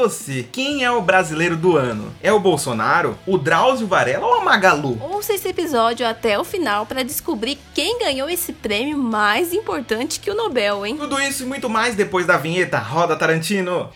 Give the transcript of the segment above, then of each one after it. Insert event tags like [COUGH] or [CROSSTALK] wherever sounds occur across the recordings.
você, quem é o brasileiro do ano? É o Bolsonaro, o Drauzio Varela ou a Magalu? Ouça esse episódio até o final para descobrir quem ganhou esse prêmio mais importante que o Nobel, hein? Tudo isso e muito mais depois da vinheta Roda Tarantino.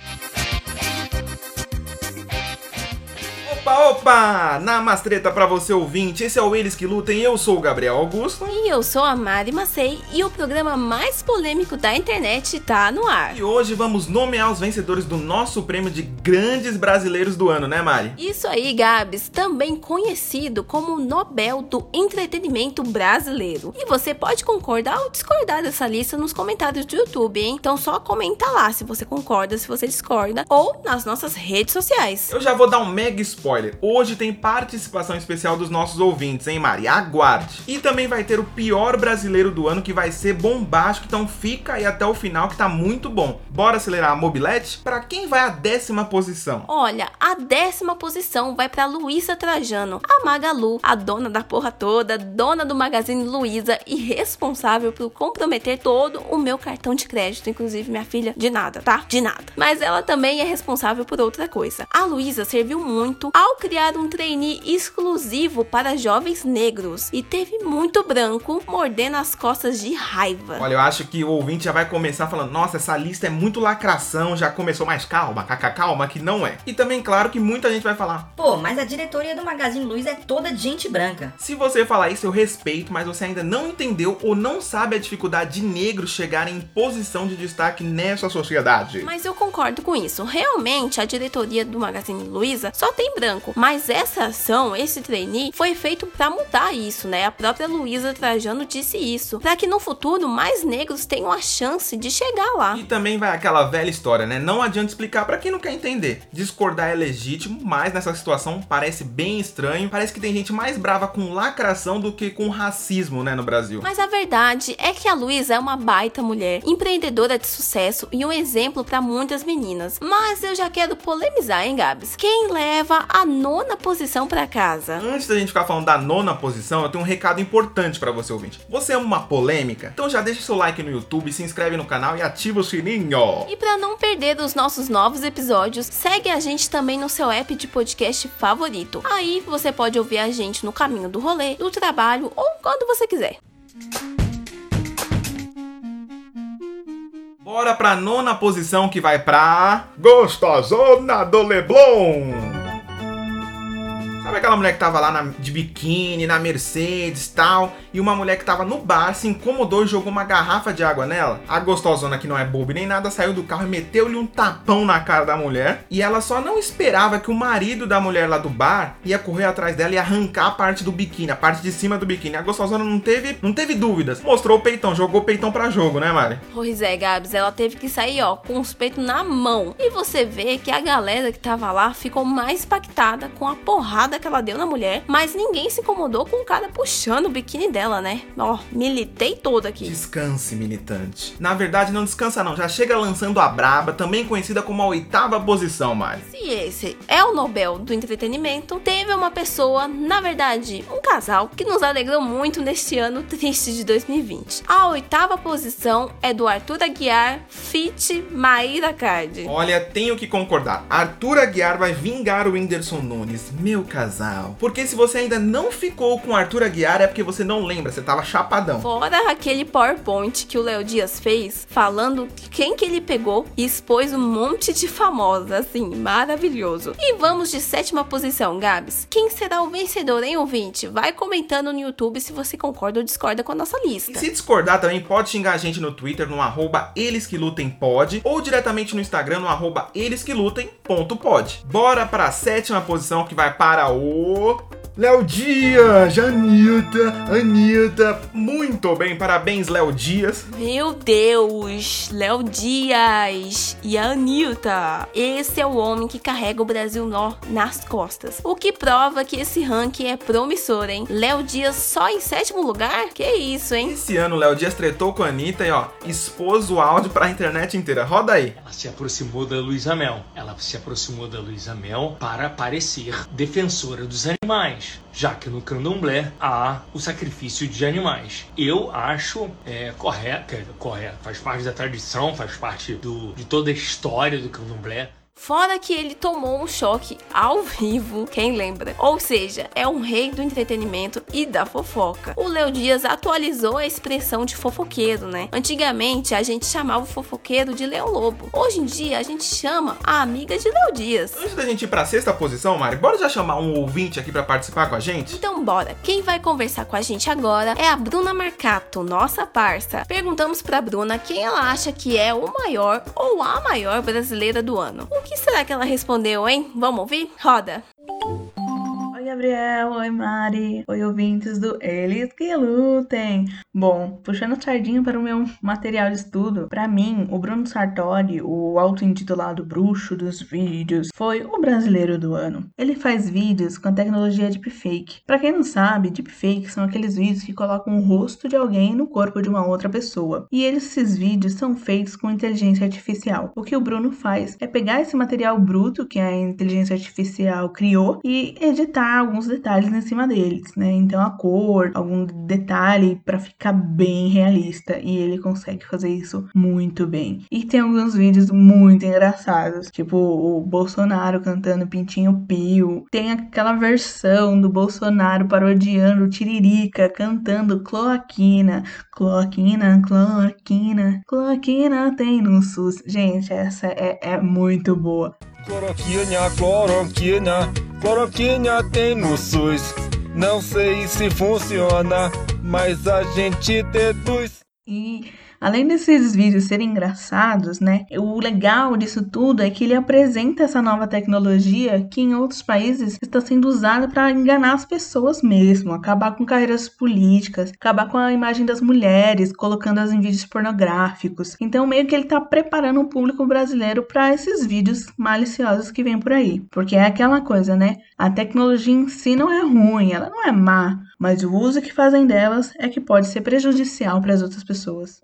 Opa, opa! Namastreta pra você ouvinte, esse é o Eles Que Lutem, eu sou o Gabriel Augusto. E eu sou a Mari Macei e o programa mais polêmico da internet tá no ar. E hoje vamos nomear os vencedores do nosso prêmio de grandes brasileiros do ano, né Mari? Isso aí, Gabs, também conhecido como Nobel do Entretenimento Brasileiro. E você pode concordar ou discordar dessa lista nos comentários do YouTube, hein? Então só comenta lá se você concorda, se você discorda, ou nas nossas redes sociais. Eu já vou dar um mega spoiler spoiler. Hoje tem participação especial dos nossos ouvintes, hein, Mari? Aguarde. E também vai ter o pior brasileiro do ano que vai ser bombástico, então fica aí até o final que tá muito bom. Bora acelerar a mobilete? Para quem vai a décima posição? Olha, a décima posição vai para Luísa Trajano, a Magalu, a dona da porra toda, dona do Magazine Luiza e responsável por comprometer todo o meu cartão de crédito, inclusive minha filha, de nada, tá? De nada. Mas ela também é responsável por outra coisa. A Luísa serviu muito criar um trainee exclusivo para jovens negros e teve muito branco mordendo as costas de raiva. Olha, eu acho que o ouvinte já vai começar falando: nossa, essa lista é muito lacração, já começou mais calma, caca, calma, que não é. E também, claro, que muita gente vai falar: pô, mas a diretoria do Magazine Luiza é toda de gente branca. Se você falar isso, eu respeito, mas você ainda não entendeu ou não sabe a dificuldade de negros chegarem em posição de destaque nessa sociedade. Mas eu concordo com isso. Realmente, a diretoria do Magazine Luiza só tem branco branco. Mas essa ação, esse trainee, foi feito para mudar isso, né? A própria Luísa Trajano disse isso, para que no futuro mais negros tenham a chance de chegar lá. E também vai aquela velha história, né? Não adianta explicar para quem não quer entender. Discordar é legítimo, mas nessa situação parece bem estranho. Parece que tem gente mais brava com lacração do que com racismo, né, no Brasil. Mas a verdade é que a Luísa é uma baita mulher, empreendedora de sucesso e um exemplo para muitas meninas. Mas eu já quero polemizar, hein, Gabs? Quem leva a nona posição para casa. Antes da gente ficar falando da nona posição, eu tenho um recado importante para você ouvinte. Você é uma polêmica? Então já deixa seu like no YouTube, se inscreve no canal e ativa o sininho. E para não perder os nossos novos episódios, segue a gente também no seu app de podcast favorito. Aí você pode ouvir a gente no caminho do rolê, do trabalho ou quando você quiser. Bora pra nona posição que vai pra. Gostosona do Leblon! Sabe aquela mulher que tava lá na, de biquíni, na Mercedes tal, e uma mulher que tava no bar se incomodou e jogou uma garrafa de água nela? A gostosona que não é boba nem nada saiu do carro e meteu-lhe um tapão na cara da mulher. E ela só não esperava que o marido da mulher lá do bar ia correr atrás dela e arrancar a parte do biquíni, a parte de cima do biquíni. A gostosona não teve, não teve dúvidas. Mostrou o peitão, jogou o peitão pra jogo, né, Mari? Pois é, Gabs, ela teve que sair, ó, com os peitos na mão. E você vê que a galera que tava lá ficou mais impactada com a porrada que ela deu na mulher, mas ninguém se incomodou com o cara puxando o biquíni dela, né? Ó, militei todo aqui. Descanse, militante. Na verdade, não descansa não, já chega lançando a braba, também conhecida como a oitava posição, Mari. Se esse é o Nobel do entretenimento, teve uma pessoa, na verdade, um casal, que nos alegrou muito neste ano triste de 2020. A oitava posição é do Arthur Aguiar, Fit Maíra Card. Olha, tenho que concordar. Arthur Aguiar vai vingar o Whindersson Nunes, meu casal casal. Porque se você ainda não ficou com Arthur Aguiar é porque você não lembra, você tava chapadão. Fora aquele PowerPoint que o Léo Dias fez, falando quem que ele pegou e expôs um monte de famosos, assim, maravilhoso. E vamos de sétima posição, Gabs. Quem será o vencedor, hein, ouvinte? Vai comentando no YouTube se você concorda ou discorda com a nossa lista. E se discordar também, pode xingar a gente no Twitter, no arroba eles que lutem pode, ou diretamente no Instagram, no arroba eles que lutem ponto pode. Bora pra sétima posição que vai para o Léo Dias, Anitta, Anitta. Muito bem, parabéns, Léo Dias. Meu Deus, Léo Dias e a Anitta. Esse é o homem que carrega o Brasil nó nas costas. O que prova que esse ranking é promissor, hein? Léo Dias só em sétimo lugar? Que isso, hein? Esse ano, Léo Dias tretou com a Anitta e, ó, expôs o áudio pra internet inteira. Roda aí. Ela se aproximou da Luísa Mel. Ela se aproximou da Luísa Mel para parecer defensora dos animais já que no candomblé há o sacrifício de animais. Eu acho é, correto, correto, faz parte da tradição, faz parte do, de toda a história do candomblé Fora que ele tomou um choque ao vivo, quem lembra? Ou seja, é um rei do entretenimento e da fofoca. O Léo Dias atualizou a expressão de fofoqueiro, né? Antigamente a gente chamava o fofoqueiro de Leão Lobo. Hoje em dia a gente chama a amiga de Léo Dias. Antes da gente ir pra sexta posição, Mari, bora já chamar um ouvinte aqui para participar com a gente? Então bora. Quem vai conversar com a gente agora é a Bruna Marcato, nossa parça. Perguntamos pra Bruna quem ela acha que é o maior ou a maior brasileira do ano. O que será que ela respondeu, hein? Vamos ouvir? Roda! Gabriel. Oi, Mari. Oi, ouvintes do Eles que Lutem. Bom, puxando sardinha para o meu material de estudo, para mim, o Bruno Sartori, o auto-intitulado bruxo dos vídeos, foi o brasileiro do ano. Ele faz vídeos com a tecnologia deepfake. Para quem não sabe, deepfake são aqueles vídeos que colocam o rosto de alguém no corpo de uma outra pessoa. E esses vídeos são feitos com inteligência artificial. O que o Bruno faz é pegar esse material bruto que a inteligência artificial criou e editar alguns detalhes em cima deles, né? Então a cor, algum detalhe para ficar bem realista e ele consegue fazer isso muito bem. E tem alguns vídeos muito engraçados, tipo o Bolsonaro cantando Pintinho Pio, tem aquela versão do Bolsonaro parodiando o Tiririca cantando Cloaquina, Cloaquina, Cloaquina, Cloaquina tem no SUS. Gente, essa é, é muito boa. Cloroquina, cloroquina, cloroquina tem no SUS. Não sei se funciona, mas a gente deduz. E além desses vídeos serem engraçados, né? O legal disso tudo é que ele apresenta essa nova tecnologia que em outros países está sendo usada para enganar as pessoas mesmo, acabar com carreiras políticas, acabar com a imagem das mulheres, colocando-as em vídeos pornográficos. Então, meio que ele está preparando o público brasileiro para esses vídeos maliciosos que vêm por aí. Porque é aquela coisa, né? A tecnologia em si não é ruim, ela não é má, mas o uso que fazem delas é que pode ser prejudicial para as outras pessoas.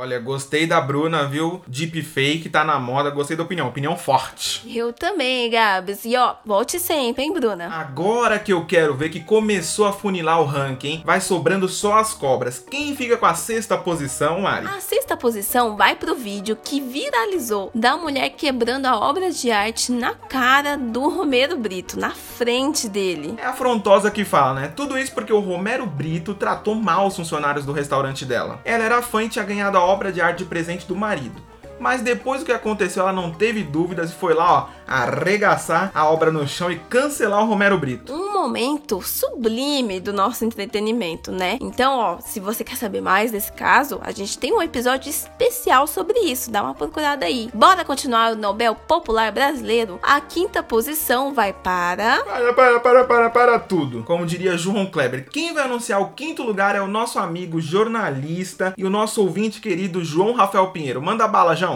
Olha, gostei da Bruna, viu? Deepfake tá na moda, gostei da opinião, opinião forte. Eu também, Gabs. E ó, volte sempre, hein, Bruna? Agora que eu quero ver que começou a funilar o ranking, vai sobrando só as cobras. Quem fica com a sexta posição, Mari? A sexta posição vai pro vídeo que viralizou da mulher quebrando a obra de arte na cara do Romero Brito, na frente dele. É afrontosa que fala, né? Tudo isso porque o Romero Brito tratou mal os funcionários do restaurante dela. Ela era fã e tinha ganhado a obra de arte presente do marido. Mas depois do que aconteceu, ela não teve dúvidas e foi lá, ó, arregaçar a obra no chão e cancelar o Romero Brito. Um momento sublime do nosso entretenimento, né? Então, ó, se você quer saber mais desse caso, a gente tem um episódio especial sobre isso. Dá uma procurada aí. Bora continuar o Nobel Popular Brasileiro? A quinta posição vai para. Para, para, para, para, para tudo. Como diria João Kleber, quem vai anunciar o quinto lugar é o nosso amigo jornalista e o nosso ouvinte querido João Rafael Pinheiro. Manda bala, João.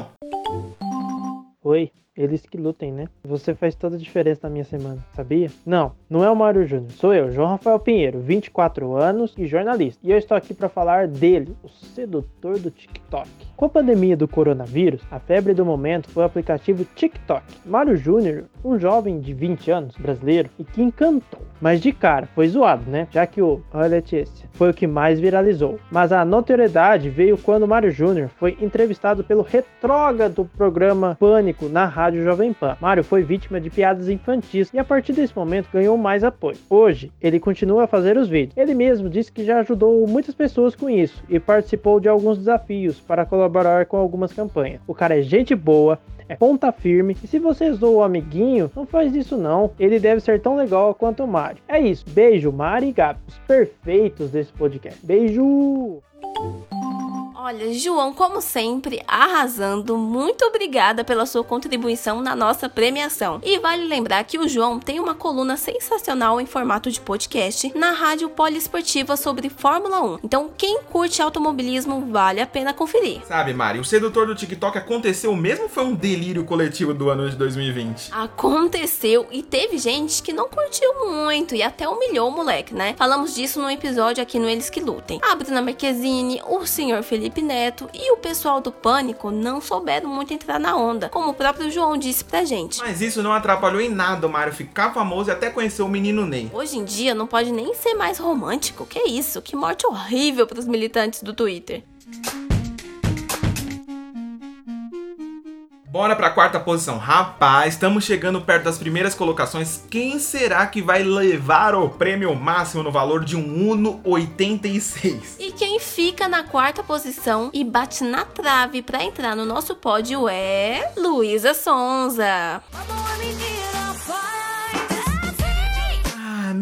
Oi, eles que lutem, né? Você faz toda a diferença na minha semana, sabia? Não, não é o Mário Júnior, sou eu, João Rafael Pinheiro, 24 anos e jornalista. E eu estou aqui para falar dele, o sedutor do TikTok. Com a pandemia do coronavírus, a febre do momento foi o aplicativo TikTok. Mário Júnior, um jovem de 20 anos, brasileiro, e que encantou. Mas de cara, foi zoado, né? Já que o Olha Letícia foi o que mais viralizou. Mas a notoriedade veio quando Mário Júnior foi entrevistado pelo retrógrado programa Pânico na Rádio Jovem Pan. Mário foi vítima de piadas infantis e a partir desse momento ganhou mais apoio. Hoje, ele continua a fazer os vídeos. Ele mesmo disse que já ajudou muitas pessoas com isso e participou de alguns desafios para colaborar com algumas campanhas. O cara é gente boa, é ponta firme. E se você zoou o amiguinho, não faz isso não. Ele deve ser tão legal quanto o Mari. É isso. Beijo, Mari e Gabi. Os perfeitos desse podcast. Beijo! Olha, João, como sempre, arrasando. Muito obrigada pela sua contribuição na nossa premiação. E vale lembrar que o João tem uma coluna sensacional em formato de podcast na Rádio Poliesportiva sobre Fórmula 1. Então, quem curte automobilismo, vale a pena conferir. Sabe, Mari, o sedutor do TikTok aconteceu mesmo ou foi um delírio coletivo do ano de 2020? Aconteceu e teve gente que não curtiu muito e até humilhou o moleque, né? Falamos disso no episódio aqui no Eles que Lutem. A Bruna Marquezine, o senhor Felipe Neto e o pessoal do Pânico não souberam muito entrar na onda, como o próprio João disse pra gente. Mas isso não atrapalhou em nada o Mário ficar famoso e até conhecer o menino Ney. Hoje em dia não pode nem ser mais romântico. Que isso? Que morte horrível pros militantes do Twitter. Bora pra quarta posição. Rapaz, estamos chegando perto das primeiras colocações. Quem será que vai levar o prêmio máximo no valor de um Uno 86? E quem fica na quarta posição e bate na trave pra entrar no nosso pódio é Luísa Sonza.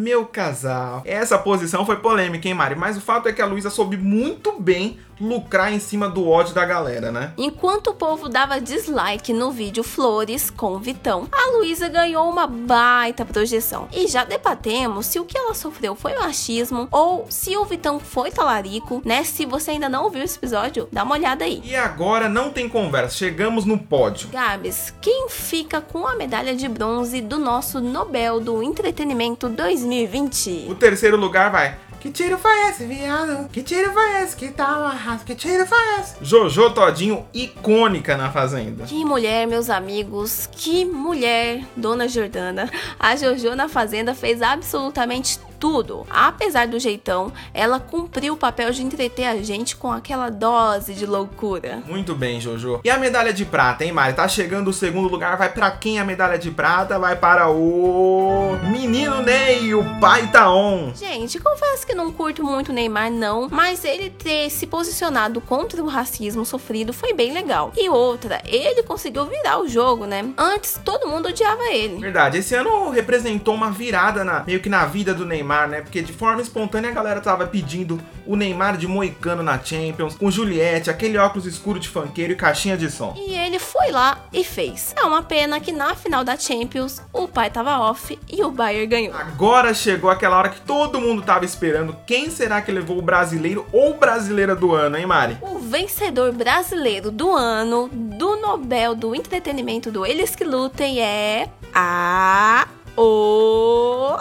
Meu casal. Essa posição foi polêmica, hein, Mari? Mas o fato é que a Luísa soube muito bem lucrar em cima do ódio da galera, né? Enquanto o povo dava dislike no vídeo Flores com Vitão, a Luísa ganhou uma baita projeção. E já debatemos se o que ela sofreu foi machismo ou se o Vitão foi talarico, né? Se você ainda não ouviu esse episódio, dá uma olhada aí. E agora não tem conversa, chegamos no pódio. Gabs, quem fica com a medalha de bronze do nosso Nobel do Entretenimento 2020? O terceiro lugar vai. Que tiro foi esse, viado? Que tiro foi esse? Que tal arraso? Que tiro foi esse? Jojo Todinho, icônica na Fazenda. Que mulher, meus amigos, que mulher, Dona Jordana. A Jojo na Fazenda fez absolutamente tudo. Apesar do jeitão, ela cumpriu o papel de entreter a gente com aquela dose de loucura. Muito bem, Jojo. E a medalha de prata, hein, Mari? Tá chegando o segundo lugar. Vai para quem a medalha de prata? Vai para o menino Ney, o pai tá on. Gente, confesso que não curto muito o Neymar, não, mas ele ter se posicionado contra o racismo sofrido foi bem legal. E outra, ele conseguiu virar o jogo, né? Antes todo mundo odiava ele. Verdade, esse ano representou uma virada na, meio que na vida do Neymar. Neymar, né? Porque de forma espontânea a galera tava pedindo o Neymar de moicano na Champions, com Juliette, aquele óculos escuro de funkeiro e caixinha de som. E ele foi lá e fez. É uma pena que na final da Champions o pai tava off e o Bayern ganhou. Agora chegou aquela hora que todo mundo tava esperando. Quem será que levou o brasileiro ou brasileira do ano, hein, Mari? O vencedor brasileiro do ano do Nobel do Entretenimento do Eles que Lutem é a o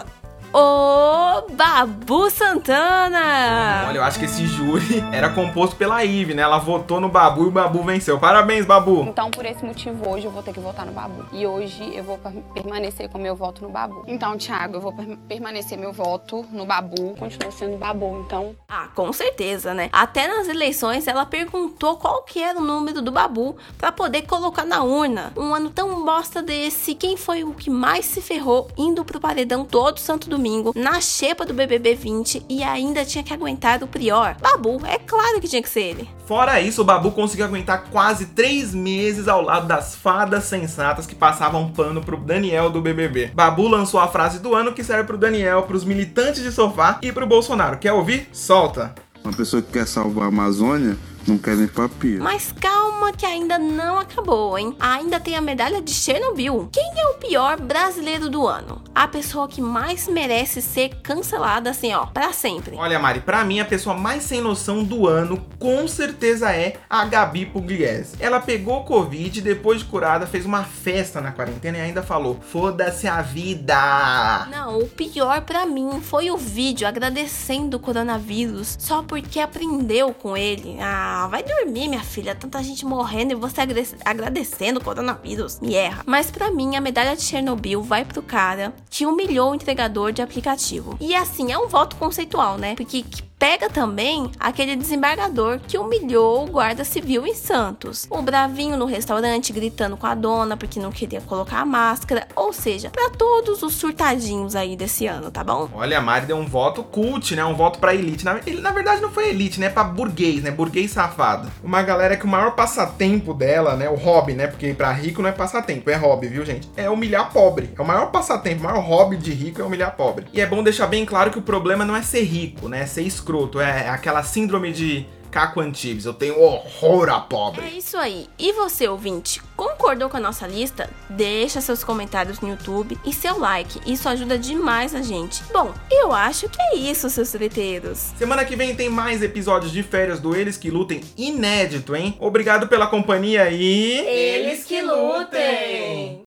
o Babu Santana. Olha, eu acho que esse júri [LAUGHS] era composto pela Ive, né? Ela votou no Babu e o Babu venceu. Parabéns, Babu. Então, por esse motivo, hoje eu vou ter que votar no Babu. E hoje eu vou permanecer com meu voto no Babu. Então, Thiago, eu vou permanecer meu voto no Babu. Continua sendo Babu, então. Ah, com certeza, né? Até nas eleições ela perguntou qual que era o número do Babu para poder colocar na urna. Um ano tão bosta desse, quem foi o que mais se ferrou indo pro paredão todo santo domingo? Domingo na xepa do BBB 20 e ainda tinha que aguentar o Prior. Babu, é claro que tinha que ser ele. Fora isso, o Babu conseguiu aguentar quase três meses ao lado das fadas sensatas que passavam pano pro Daniel do BBB. Babu lançou a frase do ano que serve pro Daniel, pros militantes de sofá e pro Bolsonaro. Quer ouvir? Solta! Uma pessoa que quer salvar a Amazônia não quer nem papiro. Mas calma que ainda não acabou, hein? Ainda tem a medalha de Chernobyl. Quem é o pior brasileiro do ano? A pessoa que mais merece ser cancelada assim, ó, para sempre. Olha, Mari, para mim a pessoa mais sem noção do ano com certeza é a Gabi Pugliese. Ela pegou Covid e depois de curada fez uma festa na quarentena e ainda falou: "Foda-se a vida". Não, o pior para mim foi o vídeo agradecendo o coronavírus só porque aprendeu com ele. Ah, ah, vai dormir, minha filha. Tanta gente morrendo e você agradecendo o coronavírus. Me erra. Mas para mim, a medalha de Chernobyl vai pro cara que humilhou o entregador de aplicativo. E assim, é um voto conceitual, né? Porque pega também aquele desembargador que humilhou o guarda civil em Santos. O bravinho no restaurante gritando com a dona porque não queria colocar a máscara. Ou seja, para todos os surtadinhos aí desse ano, tá bom? Olha, a Mari deu um voto cult, né? Um voto pra elite. Na, ele, na verdade, não foi elite, né? Pra burguês, né? Burguês safado. Uma galera que o maior passatempo dela, né? O hobby, né? Porque pra rico não é passatempo, é hobby, viu, gente? É humilhar pobre. É o maior passatempo, o maior hobby de rico é humilhar pobre. E é bom deixar bem claro que o problema não é ser rico, né? É ser escroto escroto, é aquela síndrome de Caco Antibes. Eu tenho horror a pobre. É isso aí. E você, ouvinte, concordou com a nossa lista? Deixa seus comentários no YouTube e seu like. Isso ajuda demais a gente. Bom, eu acho que é isso, seus treteiros. Semana que vem tem mais episódios de férias do Eles que Lutem inédito, hein? Obrigado pela companhia e. Eles que lutem!